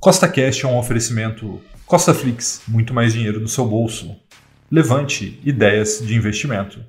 Costa Cash é um oferecimento Costa Flix, muito mais dinheiro no seu bolso. Levante ideias de investimento.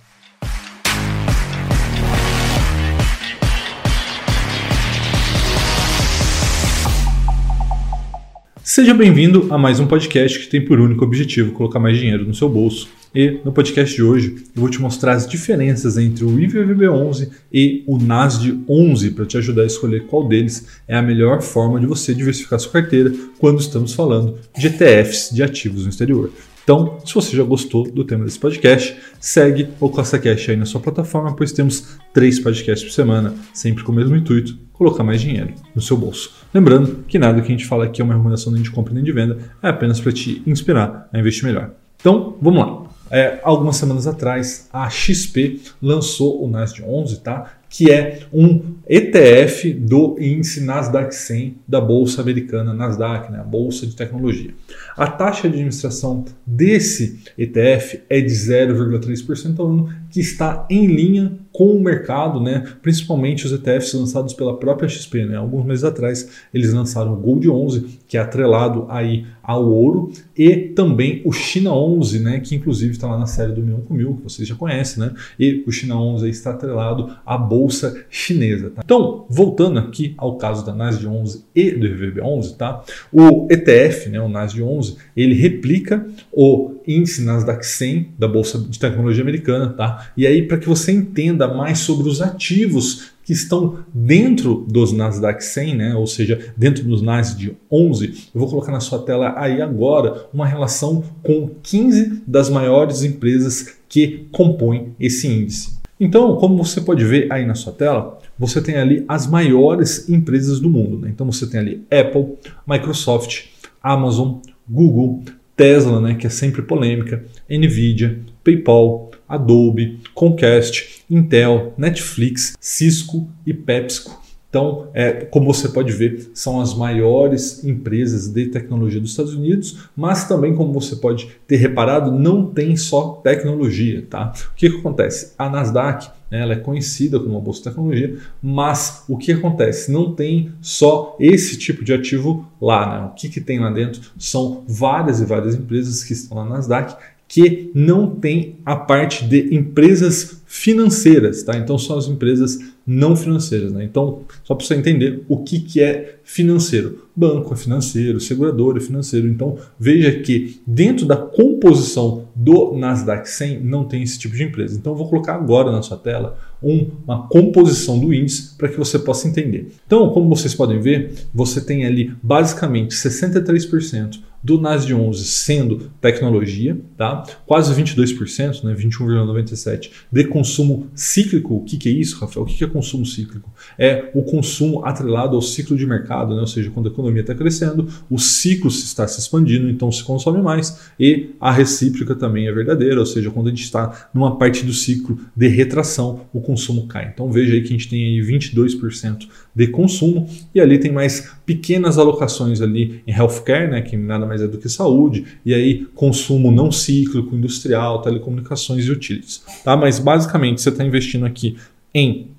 Seja bem-vindo a mais um podcast que tem por único objetivo colocar mais dinheiro no seu bolso. E no podcast de hoje eu vou te mostrar as diferenças entre o IVVB11 e o NASD11 para te ajudar a escolher qual deles é a melhor forma de você diversificar sua carteira quando estamos falando de ETFs de ativos no exterior. Então, se você já gostou do tema desse podcast, segue o Costa Cash aí na sua plataforma, pois temos três podcasts por semana, sempre com o mesmo intuito, colocar mais dinheiro no seu bolso. Lembrando que nada que a gente fala aqui é uma recomendação nem de compra nem de venda, é apenas para te inspirar a investir melhor. Então, vamos lá. É, algumas semanas atrás, a XP lançou o Nasdaq 11, tá? que é um ETF do índice Nasdaq 100 da Bolsa Americana, Nasdaq, né, a Bolsa de Tecnologia. A taxa de administração desse ETF é de 0,3% ao ano, que está em linha com o mercado, né, principalmente os ETFs lançados pela própria XP. Né. Alguns meses atrás eles lançaram o Gold 11, que é atrelado aí ao ouro, e também o China 11, né, que inclusive está lá na série do Milhão com Mil, que vocês já conhecem, né, e o China 11 está atrelado à Bolsa chinesa. Tá? Então, voltando aqui ao caso da Nasdaq 11 e do RVB 11, tá? O ETF, né, o Nasdaq 11, ele replica o índice Nasdaq 100 da bolsa de tecnologia americana, tá? E aí para que você entenda mais sobre os ativos que estão dentro dos Nasdaq 100, né? ou seja, dentro dos Nasdaq 11, eu vou colocar na sua tela aí agora uma relação com 15 das maiores empresas que compõem esse índice. Então, como você pode ver aí na sua tela, você tem ali as maiores empresas do mundo. Né? Então você tem ali Apple, Microsoft, Amazon, Google, Tesla, né, que é sempre polêmica, Nvidia, PayPal, Adobe, Comcast, Intel, Netflix, Cisco e PepsiCo. Então, é, como você pode ver, são as maiores empresas de tecnologia dos Estados Unidos, mas também, como você pode ter reparado, não tem só tecnologia. Tá? O que, que acontece? A Nasdaq né, ela é conhecida como uma bolsa de tecnologia, mas o que acontece? Não tem só esse tipo de ativo lá. Né? O que, que tem lá dentro são várias e várias empresas que estão na Nasdaq que não tem a parte de empresas financeiras, tá? Então são as empresas não financeiras, né? Então, só para você entender o que, que é financeiro. Banco é financeiro, segurador é financeiro. Então, veja que dentro da composição do Nasdaq 100 não tem esse tipo de empresa. Então, eu vou colocar agora na sua tela uma composição do índice para que você possa entender. Então, como vocês podem ver, você tem ali basicamente 63% do Nasdaq 11 sendo tecnologia, tá? quase 22%, né? 21,97% de consumo cíclico. O que, que é isso, Rafael? O que, que é consumo cíclico? É o consumo atrelado ao ciclo de mercado, né? ou seja, quando a economia está crescendo, o ciclo está se expandindo, então se consome mais, e a recíproca também é verdadeira, ou seja, quando a gente está numa parte do ciclo de retração, o consumo cai. Então veja aí que a gente tem aí 22% de consumo e ali tem mais pequenas alocações ali em healthcare, né, que nada mais é do que saúde, e aí consumo não cíclico, industrial, telecomunicações e utilities. Tá? Mas basicamente você está investindo aqui em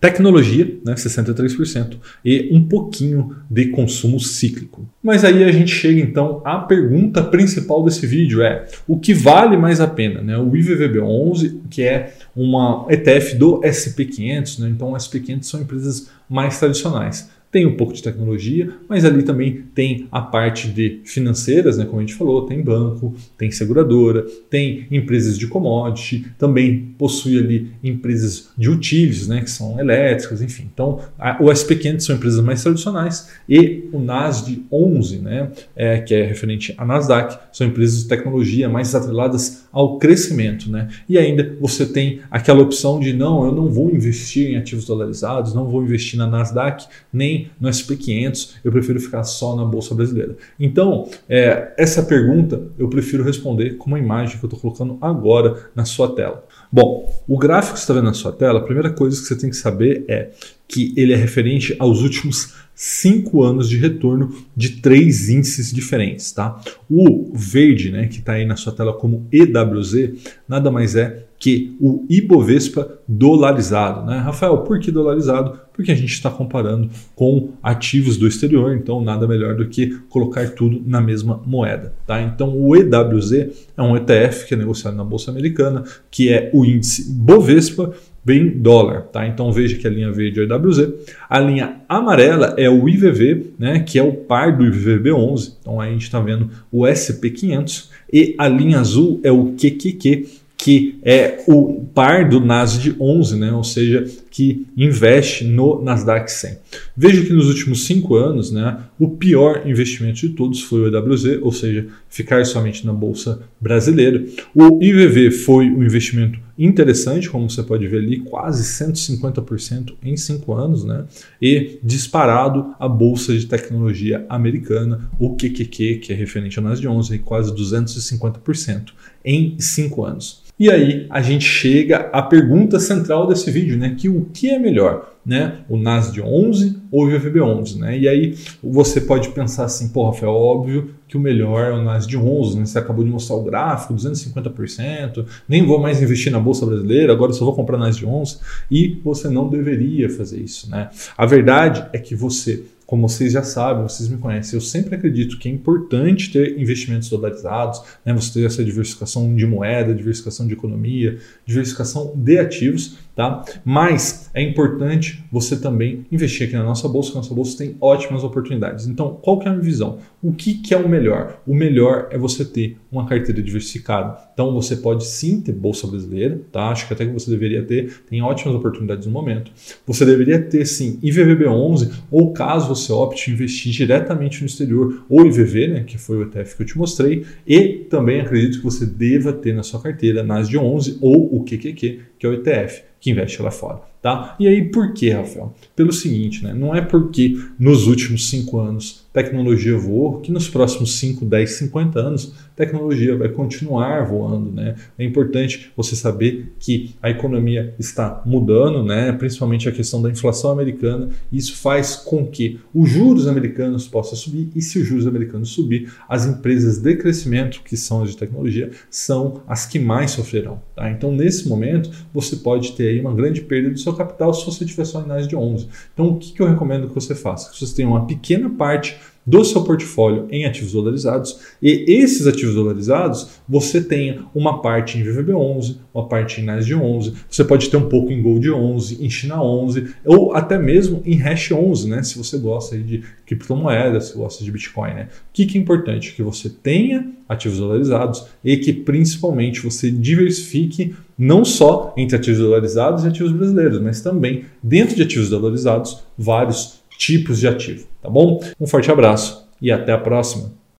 tecnologia, né, 63%, e um pouquinho de consumo cíclico. Mas aí a gente chega então à pergunta principal desse vídeo é o que vale mais a pena, né? O IVVB11, que é uma ETF do SP500, né? Então o SP500 são empresas mais tradicionais tem um pouco de tecnologia, mas ali também tem a parte de financeiras, né, como a gente falou, tem banco, tem seguradora, tem empresas de commodity, também possui ali empresas de utilities, né, que são elétricas, enfim. Então, a, o SP500 são empresas mais tradicionais e o Nasdaq 11, né, é, que é referente à Nasdaq, são empresas de tecnologia mais atreladas ao crescimento, né? E ainda você tem aquela opção de não, eu não vou investir em ativos dolarizados, não vou investir na Nasdaq, nem no SP500, eu prefiro ficar só na Bolsa Brasileira. Então, é, essa pergunta eu prefiro responder com uma imagem que eu estou colocando agora na sua tela. Bom, o gráfico que você está vendo na sua tela, a primeira coisa que você tem que saber é que ele é referente aos últimos cinco anos de retorno de três índices diferentes. Tá? O verde, né, que está aí na sua tela como EWZ, nada mais é que o Ibovespa dolarizado. Né? Rafael, por que dolarizado? Porque a gente está comparando com ativos do exterior, então nada melhor do que colocar tudo na mesma moeda. Tá? Então o EWZ é um ETF que é negociado na Bolsa Americana, que é o índice Bovespa bem dólar, tá? Então veja que a linha verde é o IWZ, a linha amarela é o IVV, né, que é o par do IVVB11. Então aí a gente está vendo o SP500 e a linha azul é o QQQ, que é o par do Nasdaq 11, né? ou seja, que investe no Nasdaq 100. Veja que nos últimos cinco anos, né, o pior investimento de todos foi o EWZ, ou seja, ficar somente na bolsa brasileira. O IVV foi um investimento interessante, como você pode ver ali, quase 150% em cinco anos, né? E disparado a bolsa de tecnologia americana, o QQQ, que é referente ao Nasdaq 11, quase 250% em cinco anos. E aí a gente chega à pergunta central desse vídeo, né? Que o que é melhor? Né? O NAS de 11 ou o VVB 11, né? E aí você pode pensar assim, pô, Rafael, óbvio que o melhor é o NAS de 11, né? Você acabou de mostrar o gráfico, 250%, nem vou mais investir na bolsa brasileira, agora só vou comprar NAS de 11 e você não deveria fazer isso, né? A verdade é que você como vocês já sabem, vocês me conhecem, eu sempre acredito que é importante ter investimentos dolarizados, né? você ter essa diversificação de moeda, diversificação de economia, diversificação de ativos, tá? Mas é importante você também investir aqui na nossa bolsa, que a nossa bolsa tem ótimas oportunidades. Então, qual que é a minha visão? O que, que é o melhor? O melhor é você ter uma carteira diversificada. Então, você pode sim ter bolsa brasileira, tá? Acho que até que você deveria ter, tem ótimas oportunidades no momento. Você deveria ter sim IVVB11, ou caso você opte investir diretamente no exterior, ou IVV, né, que foi o ETF que eu te mostrei, e também acredito que você deva ter na sua carteira NAS de 11 ou o QQQ, que é o ETF que investe lá fora. Tá? E aí por que, Rafael? Pelo seguinte, né? não é porque nos últimos cinco anos tecnologia voou que nos próximos 5, 10, 50 anos tecnologia vai continuar voando. Né? É importante você saber que a economia está mudando, né? principalmente a questão da inflação americana. Isso faz com que os juros americanos possam subir e se os juros americanos subir, as empresas de crescimento, que são as de tecnologia, são as que mais sofrerão. Tá? Então, nesse momento, você pode ter aí uma grande perda do seu capital se você tiver só em de 11. Então, o que, que eu recomendo que você faça? Que você tenha uma pequena parte do seu portfólio em ativos dolarizados e esses ativos dolarizados você tenha uma parte em VVB11, uma parte em NASD 11, você pode ter um pouco em Gold 11, em China 11 ou até mesmo em Hash 11, né? Se você gosta de criptomoedas, se gosta de Bitcoin, né? O que, que é importante? Que você tenha ativos dolarizados e que principalmente você diversifique não só entre ativos dolarizados e ativos brasileiros, mas também dentro de ativos dolarizados vários tipos de ativo, tá bom? Um forte abraço e até a próxima.